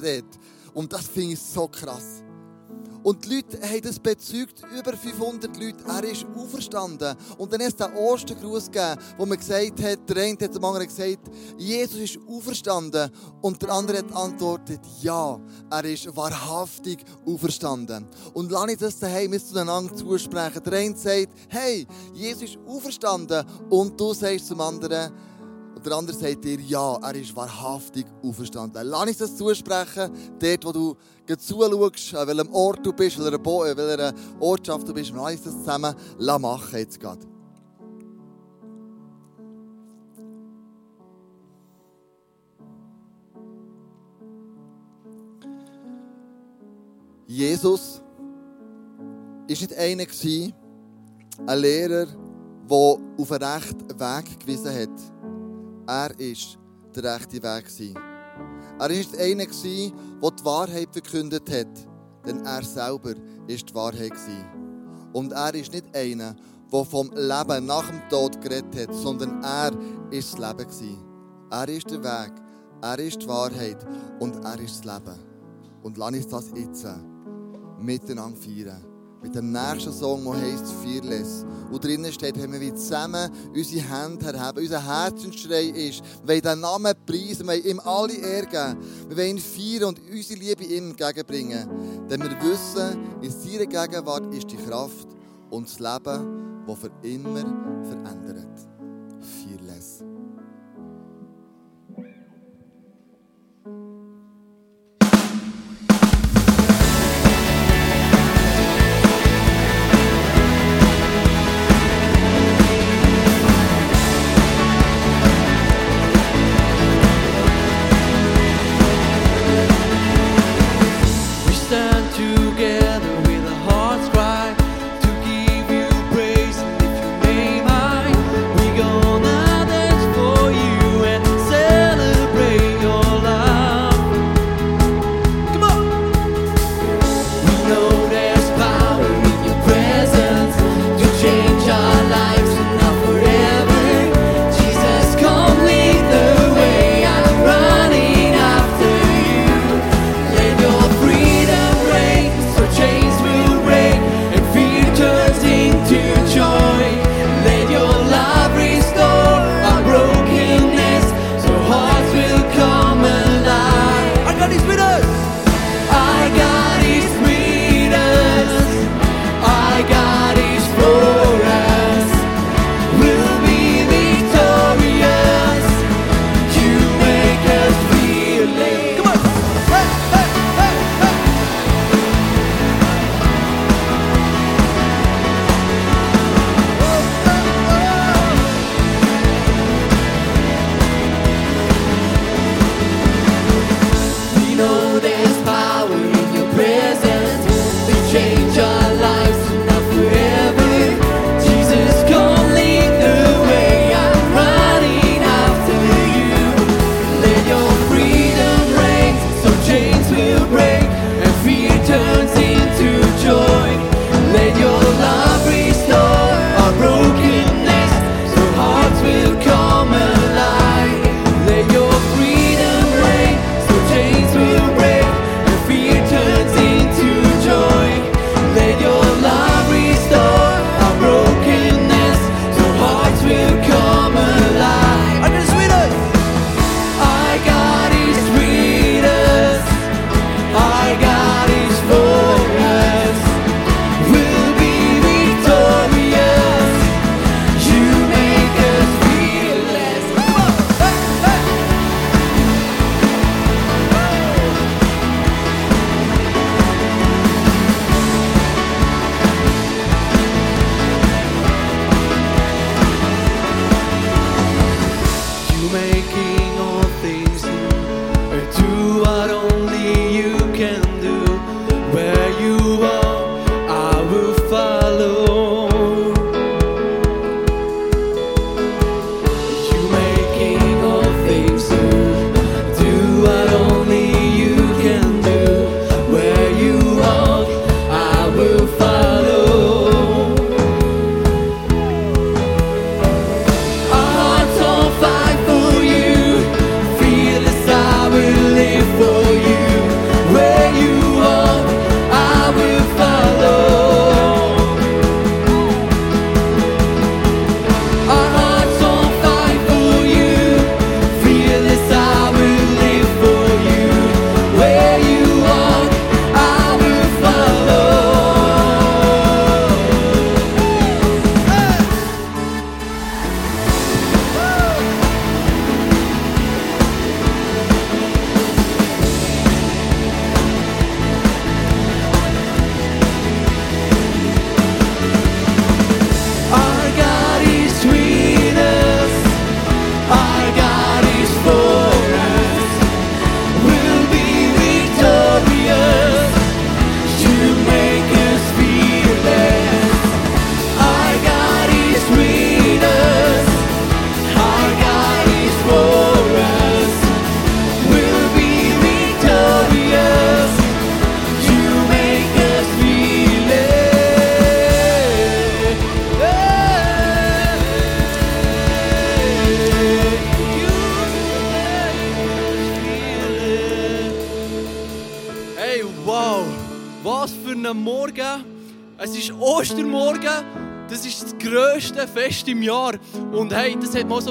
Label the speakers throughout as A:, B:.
A: geschrieben dort. Und das finde ich so krass. Und die Leute haben das bezeugt, über 500 Leute. Er ist auferstanden. Und dann hat es den Ostergruß gegeben, wo man gesagt hat, der eine hat dem anderen gesagt, Jesus ist auferstanden. Und der andere hat antwortet, ja, er ist wahrhaftig auferstanden. Und lass ich das daheim zueinander zusprechen. Der eine sagt, hey, Jesus ist auferstanden. Und du sagst zum anderen, und der andere sagt dir, ja, er ist wahrhaftig auferstanden. Lass uns das zusprechen, dort, wo du zuschaust, an welchem Ort du bist, welcher, Bo welcher Ortschaft du bist. Lass uns das zusammen machen jetzt gerade. Jesus war nicht einer, ein Lehrer, der auf einen rechten Weg gewiesen hat. Er war der rechte Weg. Er war nicht einer, der die Wahrheit verkündet hat, denn er selber war die Wahrheit. Und er ist nicht einer, der vom Leben nach dem Tod geredet hat, sondern er war das Leben. Er ist der Weg, er ist die Wahrheit und er ist das Leben. Und lass uns das jetzt miteinander feiern mit dem nächsten Song, der heisst Fearless. Und drinnen steht, wenn wir zusammen unsere Hände erheben, unser Herzensschrei ist, wir wollen diesen Namen preisen, wir wollen ihm alle Ehre wir wollen ihn feiern und unsere Liebe ihm entgegenbringen. Denn wir wissen, in seiner Gegenwart ist die Kraft und das Leben, das für immer verändert.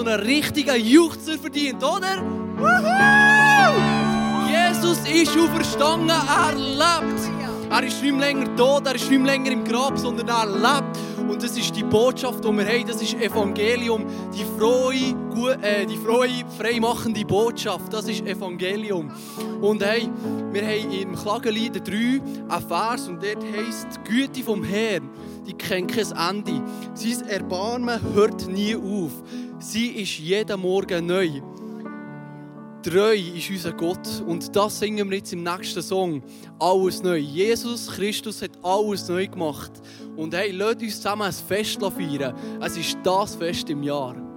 B: So einen richtigen Juchzer verdient, oder? Woohoo! Jesus ist auferstanden, er lebt. Er ist nicht länger tot, er ist nicht länger im Grab, sondern er lebt. Und das ist die Botschaft, die wir haben, das ist Evangelium, die frohe, äh, die frohe, freimachende Botschaft, das ist Evangelium. Und hey, wir haben im Klagelied 3 einen Vers und dort heisst, die Güte vom Herrn, die kennt kein Ende. Sein Erbarmen hört nie auf. Sie ist jeden Morgen neu. Treu ist unser Gott und das singen wir jetzt im nächsten Song. Alles neu. Jesus Christus hat alles neu gemacht. Und hey, lasst uns zusammen ein Fest feiern. Es ist das Fest im Jahr.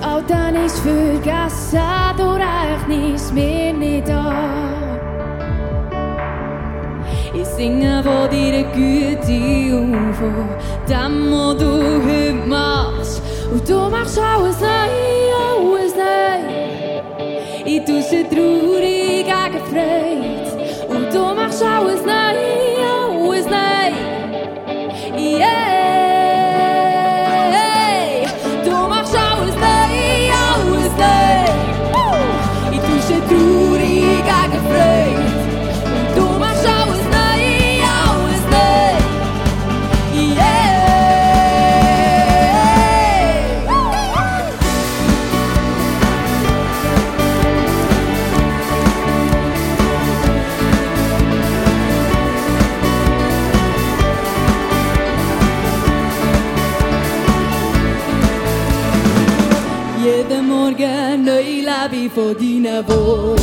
C: Das Alte ist vergessen, du rechnest mir nicht an. Ich singe von deiner Güte und von dem, was du heute machst. Und du machst alles neu, alles neu. Ich tausche traurig gegen Freude. Und du machst alles neu, podinavo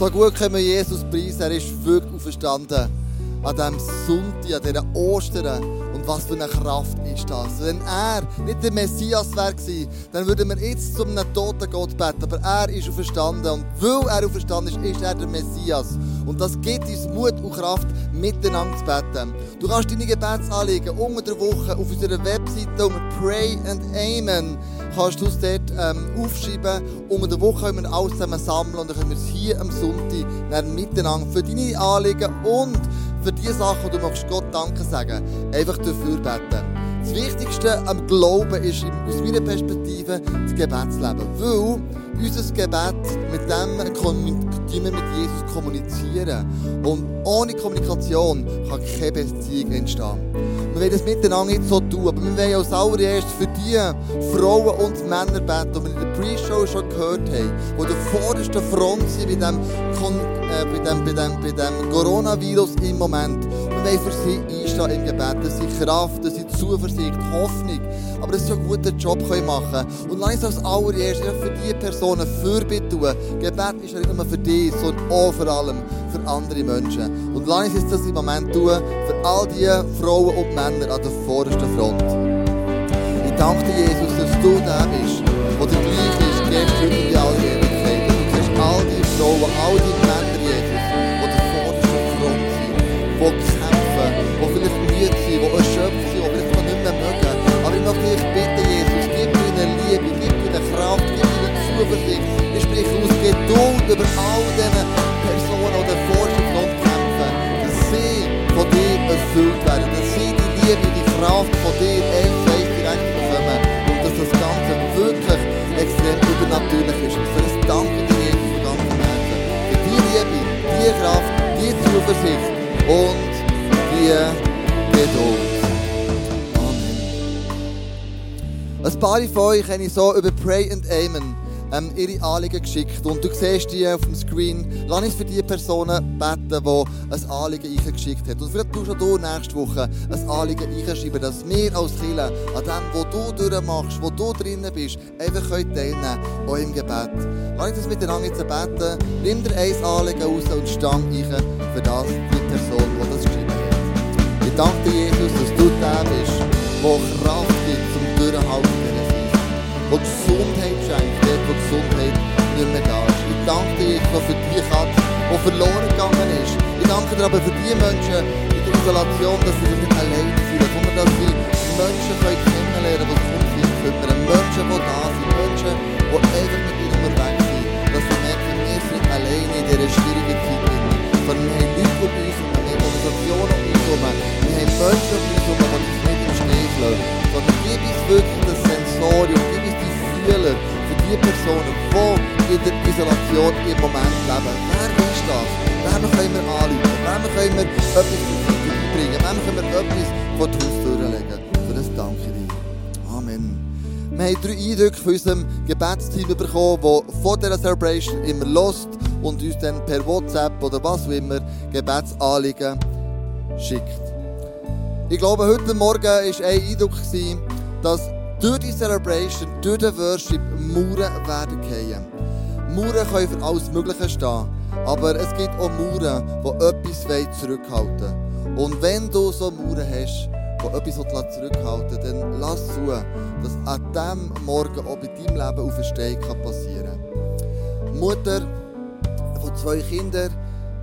A: So gut können wir Jesus preisen. Er ist wirklich auferstanden. An diesem Sonntag, an dieser Ostern. Und was für eine Kraft ist das? Wenn er nicht der Messias wäre dann würden wir jetzt zum einem toten Gott beten. Aber er ist auferstanden. Und weil er auferstanden ist, ist er der Messias. Und das gibt uns Mut und Kraft, miteinander zu beten. Du kannst deine Gebetsanliegen unter der Woche auf unserer Webseite unter Pray and Amen kannst du es dort ähm, aufschreiben. Unter der Woche können wir alles zusammen sammeln und dann können wir es hier am Sonntag dann miteinander für deine Anliegen und für die Sachen, die du Gott Danke sagen, einfach dafür beten. Das Wichtigste am Glauben ist aus meiner Perspektive das Gebetsleben. Weil unser Gebet, mit dem wir mit Jesus kommunizieren. Und ohne Kommunikation kann keine Beziehung entstehen. Wir wollen das miteinander nicht so tun, aber wir wollen als allererstes für die Frauen und Männer beten, die wir in der Pre-Show schon gehört haben, die der vordersten Front sind bei dem, äh, bei dem, bei dem, bei dem Coronavirus im Moment. Wir wollen für sie einstehen im Gebet, dass sie Kraft, dass sie Zuversicht, Hoffnung, aber dass sie einen guten Job machen können. Und lass uns als allererstes für diese Personen Fürbitte tun. Gebet ist nicht nur für dich, sondern auch vor allem für andere Menschen. Und lass uns das im Moment tun all die Frauen und Männer an der vordersten Front. Ich danke dir, Jesus, dass du da bist, wo der gleich ist, und in alle Ewigkeit. Du kennst all die Frauen, all die Männer, Jesus, die der vordersten Front sind, die kämpfen, die vielleicht müde sind, die erschöpft sind, die vielleicht nicht mehr mögen. Aber ich möchte dich bitten, Jesus, gib eine Liebe, gib eine Kraft, gib eine Zuversicht. Ich spreche aus Geduld über all diese Personen, die der Kraft von dir eins direkt bekommen und dass das Ganze wirklich extrem übernatürlich ist. Und für das danke dir Jesus von ganzem Herzen. Für die Liebe, die Kraft, die Zuversicht und die Geduld. Amen. Ein paar von euch habe ich so über Pray and Amen ähm, ihre Anliegen geschickt. Und du siehst die auf dem Screen. Lass uns für die Personen beten, die ein Anliegen eingeschickt hat. Und vielleicht tust du nächste Woche ein Anliegen einschreiben, dass wir als Kirche an dem, was du durchmachst, wo du drinnen bist, einfach teilnehmen können, auch im Gebet. Lass uns das miteinander jetzt beten. Nimm dir ein Anliegen raus und stand ein für das, die Person, die das geschrieben hat. Ich danke dir, Jesus, dass du der bist, der Kraft gibt zum Durchhalten. Der Gesundheit schenkt, wo Gesundheit nicht mehr da ist. Ich danke dir Jesus, für die Katze, die verloren gegangen ist. Ich danke dir aber für die Menschen in der Isolation, dass sie sich nicht alleine fühlen, sondern dass sie Menschen kennenlernen können, die sich um sie kümmern. Menschen, die da sind, Menschen, die einfach mit ihnen unterwegs sind. Dass sie merken, wir sind alleine in dieser schwierigen Zeit. wir haben Leute um uns herum, wir haben Organisationen um uns herum, wir haben Menschen um uns herum, die uns nicht im Stich lassen. Sondern gib uns wirklich das Sensorium, gib uns die Fühler die Personen, die in der Isolation im Moment leben. Wer ist das? Wem können wir anrufen? Wem können wir etwas bringen? Wem können wir etwas vor die Haustür legen? Für das danke ich dir. Amen. Wir haben drei Eindrücke von unserem Gebetsteam bekommen, das vor dieser Celebration immer lost und uns dann per WhatsApp oder was auch immer Gebetsanliegen schickt. Ich glaube, heute Morgen war ein Eindruck, dass durch die Celebration, durch den Worship Mauern werden fallen. Mauern können für alles Mögliche stehen, aber es gibt auch Mauern, die etwas zurückhalten wollen. Und wenn du so Mauern hast, die etwas zurückhalten wollen, dann lass zu, dass an diesem Morgen auch bei deinem Leben auf Steg passieren kann. Mutter von zwei Kindern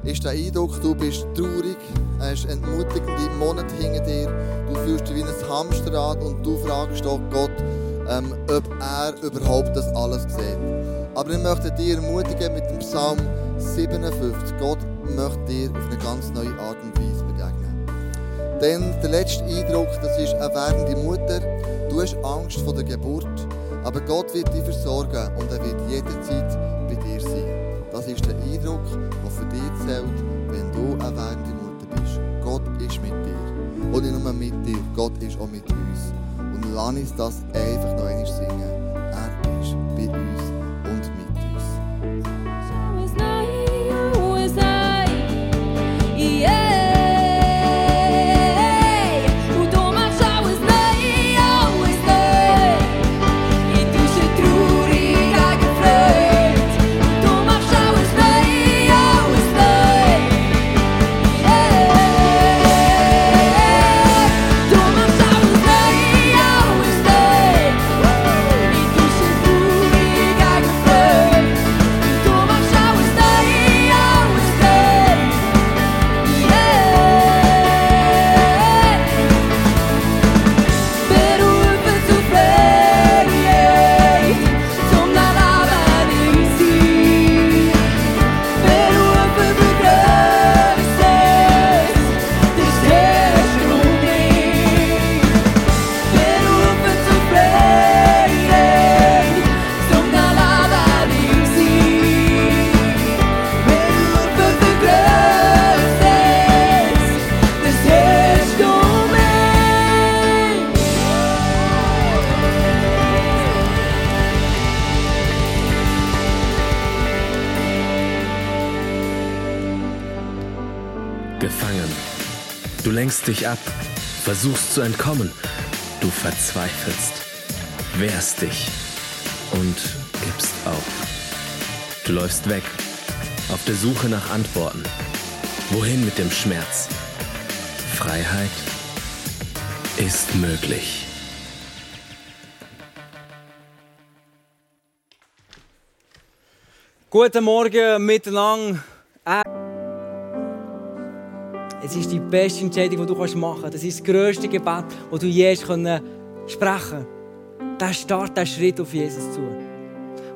A: ist der Eindruck, du bist traurig, hast entmutigende Monate hinter dir, du fühlst dich wie ein Hamsterrad und du fragst doch Gott, ähm, ob er überhaupt das alles sieht. Aber ich möchte dir ermutigen mit dem Psalm 57. Gott möchte dir auf eine ganz neue Art und Weise begegnen. Denn der letzte Eindruck, das ist eine werdende Mutter. Du hast Angst vor der Geburt, aber Gott wird dich versorgen und er wird jederzeit bei dir sein. Das ist der Eindruck, der für dich zählt, wenn du eine werdende. Gott ist mit dir. Und nicht nur mit dir, Gott ist auch mit uns. Und lass uns das einfach noch einmal singen.
D: Zu entkommen. Du verzweifelst, wehrst dich und gibst auf. Du läufst weg, auf der Suche nach Antworten. Wohin mit dem Schmerz? Freiheit ist möglich.
E: Guten Morgen miteinander. Es ist die beste Entscheidung, die du machen kannst. Das ist das grösste Gebet, das du je hast können sprechen Der Start, der Schritt auf Jesus zu.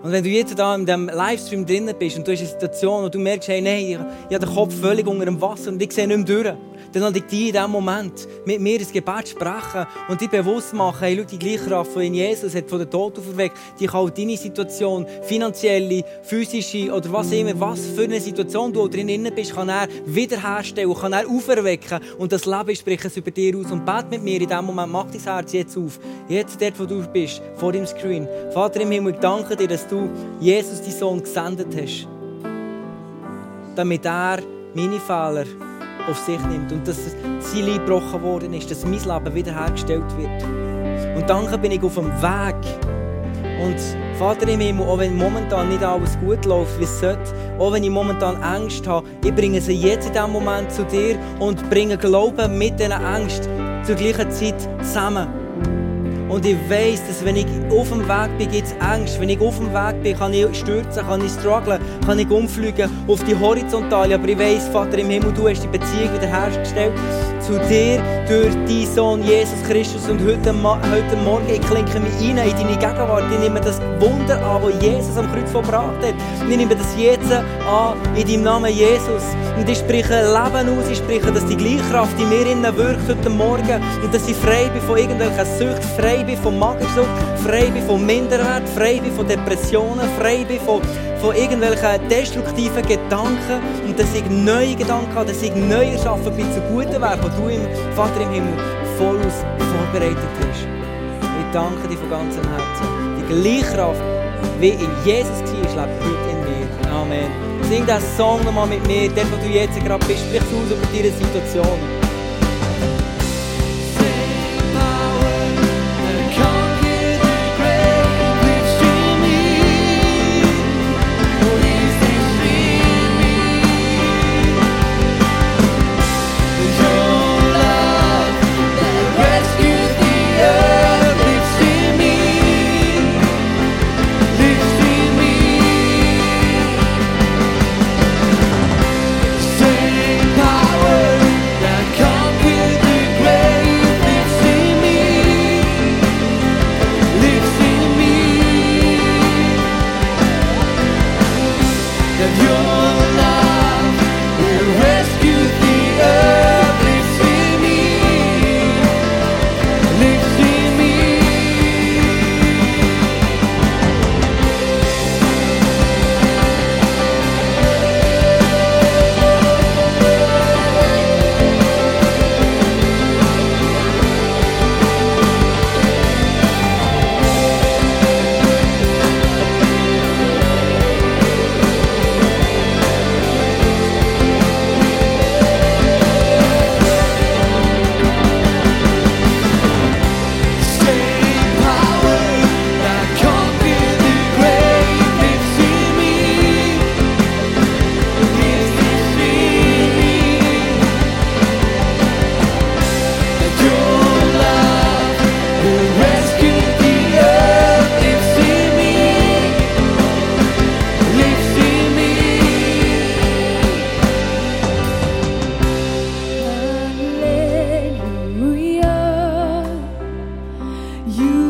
E: Und wenn du jetzt da in diesem Livestream drinnen bist und du hast eine Situation, wo du merkst, hey, nein, ich, ich habe den Kopf völlig unter dem Wasser und ich sehe nicht mehr durch, dann lade ich dich in diesem Moment mit mir ins Gebet sprechen und dich bewusst machen, hey, schau, die gleiche Kraft, die in Jesus hat, von den Toten auferweckt, die kann auch deine Situation, finanzielle, physische oder was immer, was für eine Situation du drin bist, kann er wiederherstellen, kann er auferwecken und das Leben spricht es über dir aus und bet mit mir in diesem Moment, mach dein Herz jetzt auf, jetzt dort, wo du bist, vor dem Screen. Vater im Himmel, ich danke dir, dass du Jesus, deinen Sohn, gesendet hast, damit er meine Fehler auf sich nimmt und dass sein Leib gebrochen worden ist, dass mein Leben wiederhergestellt wird. Und danke bin ich auf dem Weg. Und Vater im Himmel, auch wenn momentan nicht alles gut läuft, wie es sollte, auch wenn ich momentan Angst habe, ich bringe sie jetzt in diesem Moment zu dir und bringe Glauben mit diesen Ängsten zur gleichen Zeit zusammen. Und ich weiss, dass wenn ich auf dem Weg bin, gibt es Angst. Wenn ich auf dem Weg bin, kann ich stürzen, kann ich strugglen, kann ich umfliegen auf die Horizontale. Aber ich weiss, Vater im Himmel, du hast die Beziehung wiederhergestellt zu dir durch deinen Sohn Jesus Christus. Und heute, heute Morgen, ich klinke mich rein in deine Gegenwart. Ich nehme das Wunder an, das Jesus am Kreuz vollbracht hat. Und ich nehme das jetzt an in deinem Namen Jesus. Und ich spreche Leben aus, ich spreche, dass die gleiche Kraft in mir innen wirkt heute Morgen. Und dass ich frei bin von irgendwelchen Süchten, frei bin von Magersucht, frei bin von Minderwert, frei bin von Depressionen, frei bin von, von irgendwelchen destruktiven Gedanken. Und dass ich neue Gedanken habe, dass ich neu erschaffen bin zu guten Werken, die du im Vater im Himmel vollaus vorbereitet hast. Ich danke dir von ganzem Herzen. Gleiche Kraft, wie in Jesus war, lebt heute in mir. Amen. Sing diesen Song nochmal mit mir, dort wo du jetzt gerade bist. Sprich aus über deine Situation.
B: You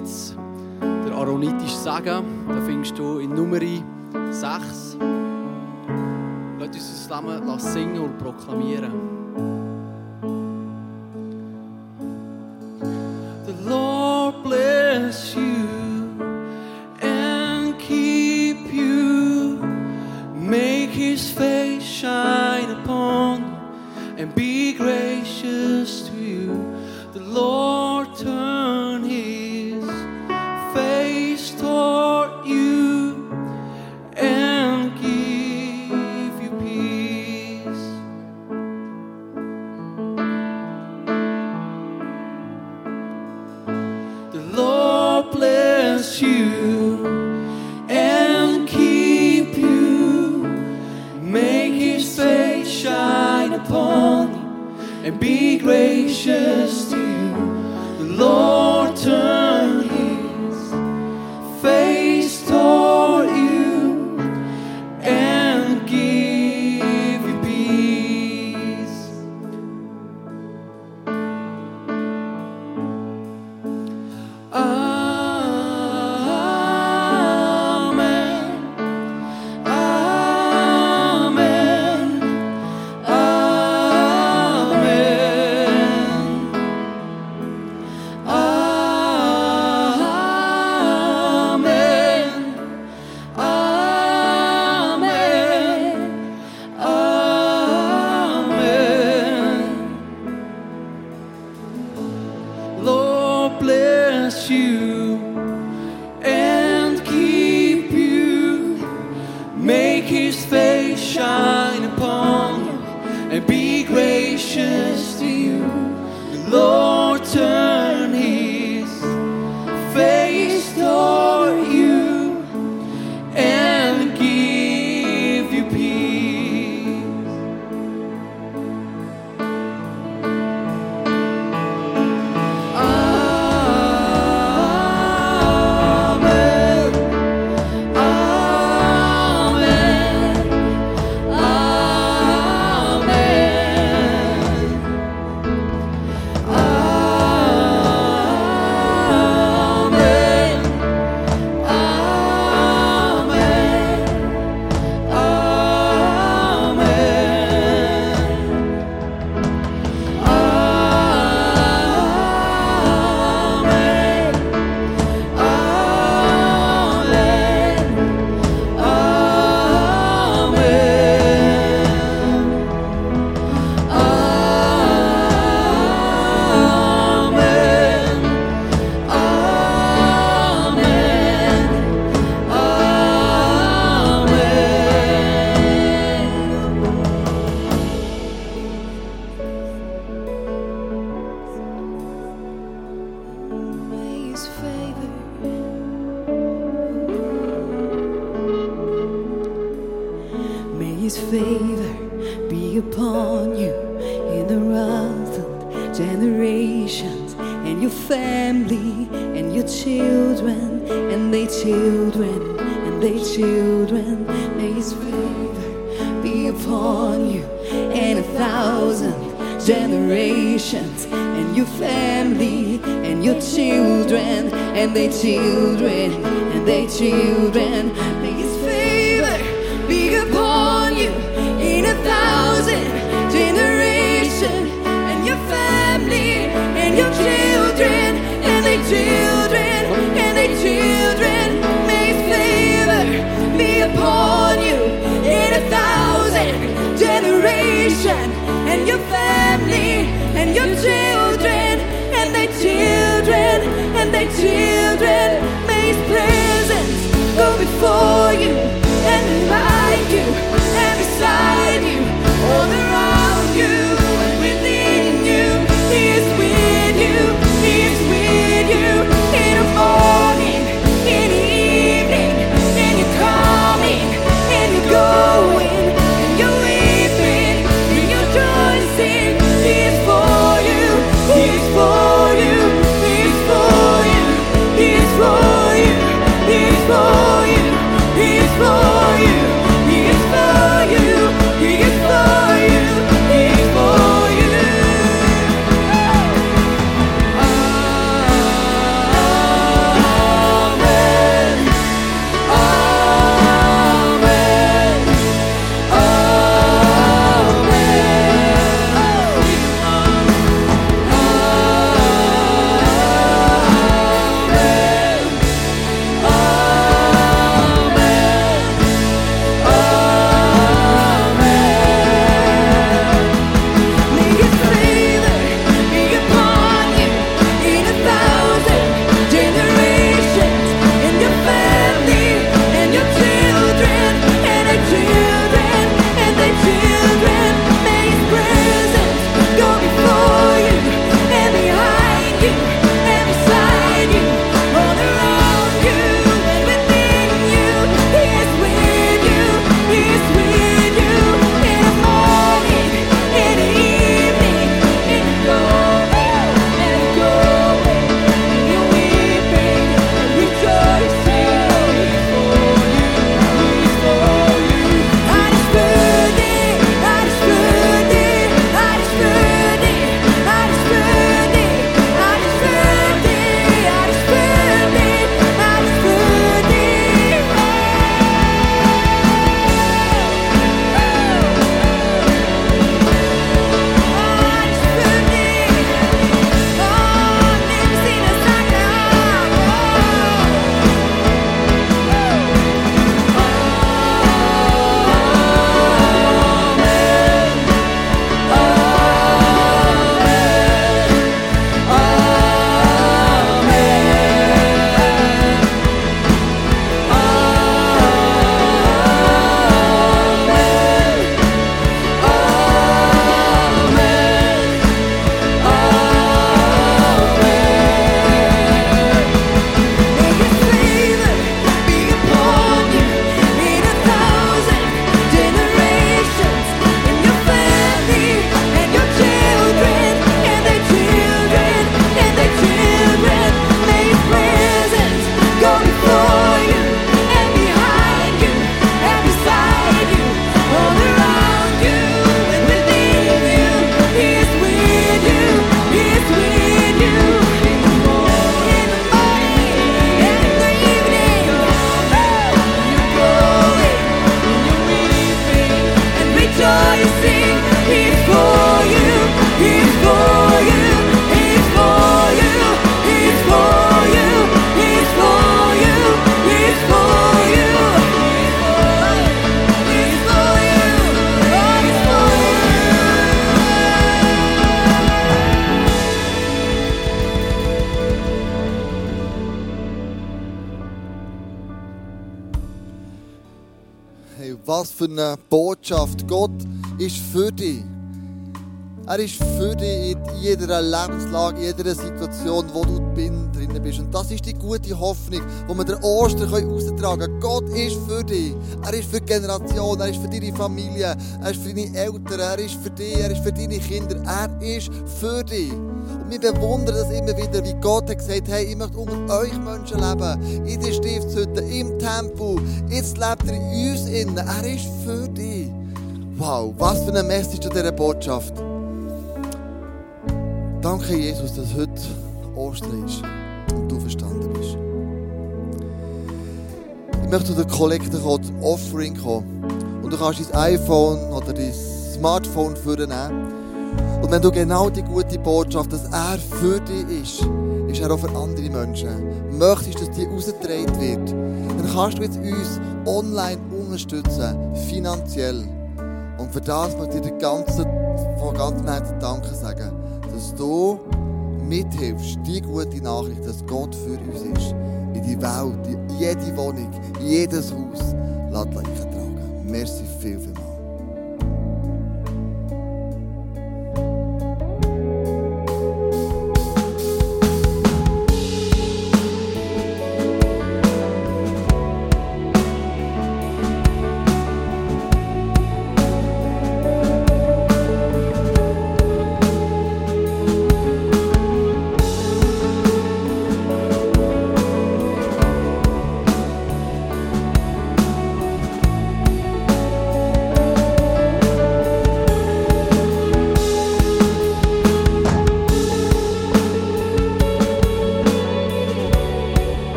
B: gibt es den Aaronitischen Sagen. Da findest du in Nummer 6. Lass uns zusammen singen und proklamieren. be upon you and
C: a thousand generations and your family and your children and their children and their children. and your family and your children and their children and their children. May His presence go before you and invite you and beside you all the
A: für eine Botschaft. Gott ist für dich. Er ist für dich in jeder Lebenslage, in jeder Situation, wo du drin bist. Und das ist die gute Hoffnung, die wir der Ostern austragen können. Gott ist für dich. Er ist für die Generation, er ist für deine Familie, er ist für deine Eltern, er ist für dich, er ist für deine Kinder. Er ist für dich. Wir bewundern das immer wieder, wie Gott hat gesagt hey, ich möchte unter euch Menschen leben. In der Stiftshütte, im Tempel. Jetzt lebt er in uns innen. Er ist für dich. Wow, was für eine Message an dieser Botschaft. Danke, Jesus, dass heute Ostern ist und du verstanden bist. Ich möchte zu der Kollekte kommen, zum Offering kommen. Und du kannst dein iPhone oder dein Smartphone vornehmen. Und wenn du genau die gute Botschaft, dass er für dich ist, ist er auch für andere Menschen. Möchtest, dass die rausgetragen wird, dann kannst du jetzt uns online unterstützen, finanziell. Und für das möchte ich dir ganzen, von ganzem Herzen Danke sagen dass du mithilfst, die gute Nachricht, dass Gott für uns ist, in die Welt, in jede Wohnung, in jedes Haus, lässt tragen. Merci viel, viel.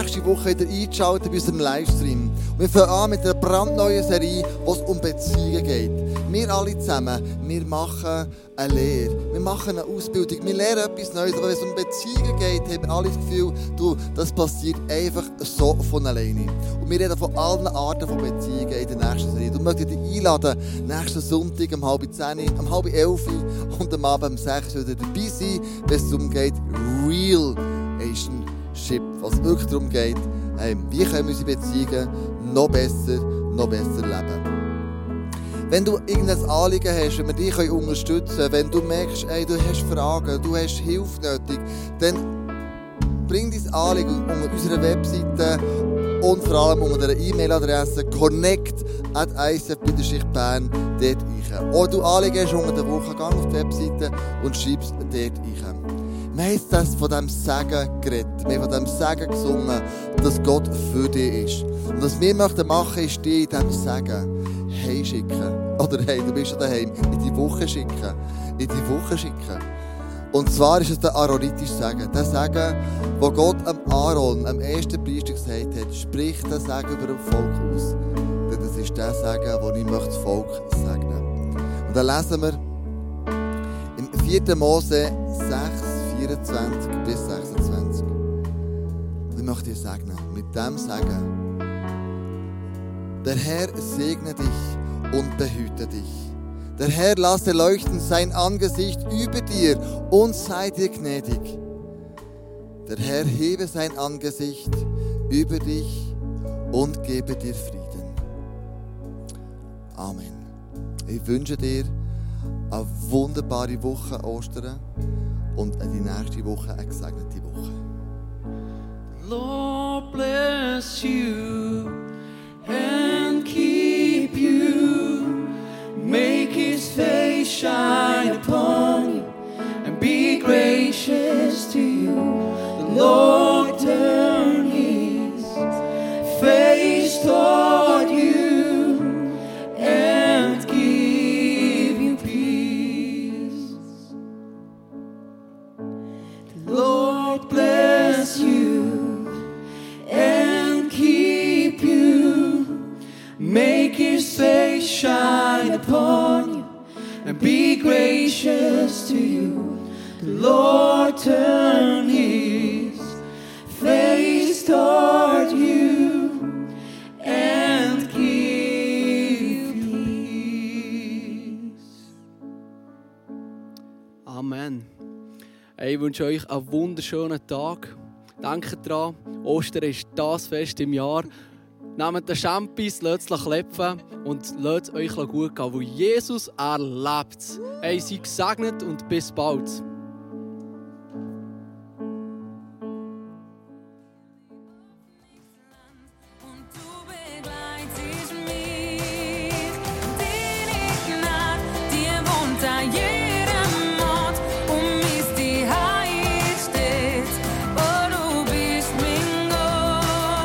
A: Nächste Woche wieder einzuschalten bei unserem Livestream. Und wir fangen an mit einer brandneuen Serie, wo es um Beziehungen geht. Wir alle zusammen, wir machen eine Lehre, wir machen eine Ausbildung, wir lernen etwas Neues, aber wenn es um Beziehungen geht, haben wir alle das Gefühl, du, das passiert einfach so von alleine. Und wir reden von allen Arten von Beziehungen in der nächsten Serie. Du möchtest dich einladen, nächsten Sonntag um halb zehn, um halb elf und am Abend um sechs wieder dabei sein, wenn es darum geht, Real Relationship, was wirklich darum geht, hey, wie können wir unsere Beziehungen noch besser, noch besser leben. Wenn du irgendein Anliegen hast, wenn wir dich unterstützen können, wenn du merkst, hey, du hast Fragen, du hast Hilfe nötig, dann bring dein Anliegen unter unserer Webseite und vor allem unter der E-Mail-Adresse connect at icf-bern dort ein. Oder du Anliegen hast unter der Woche, geh auf die Webseite und schreib es dort ein. Wir haben das von diesem Segen geredet. Wir haben von diesem Segen gesungen, dass Gott für dich ist. Und was wir möchten machen, ist dich in diesem Segen heimschicken. Oder hey, du bist schon daheim. In die Woche schicken. In die Woche schicken. Und zwar ist es der aaronitische Segen. Der Segen, wo Gott am Aaron, am ersten Priester gesagt hat, sprich den Segen über das Volk aus. Denn das ist der Segen, den ich möchte das Volk segnen. Und dann lesen wir im 4. Mose 6, 24 bis 26. Und ich möchte dir segnen, mit dem Segen. Der Herr segne dich und behüte dich. Der Herr lasse leuchten sein Angesicht über dir und sei dir gnädig. Der Herr hebe sein Angesicht über dich und gebe dir Frieden. Amen. Ich wünsche dir eine wunderbare Woche Ostern und die nächste Woche eine gesegnete Woche.
B: Lord bless you and keep you. Make his face shine upon you and be gracious to you. wünsche euch einen wunderschönen Tag. Denkt dran, Ostern ist das Fest im Jahr. Nehmt den Champis, lasst es klepfen und lasst euch gut gehen, weil Jesus erlebt es. Hey, seid gesegnet und bis bald. yeah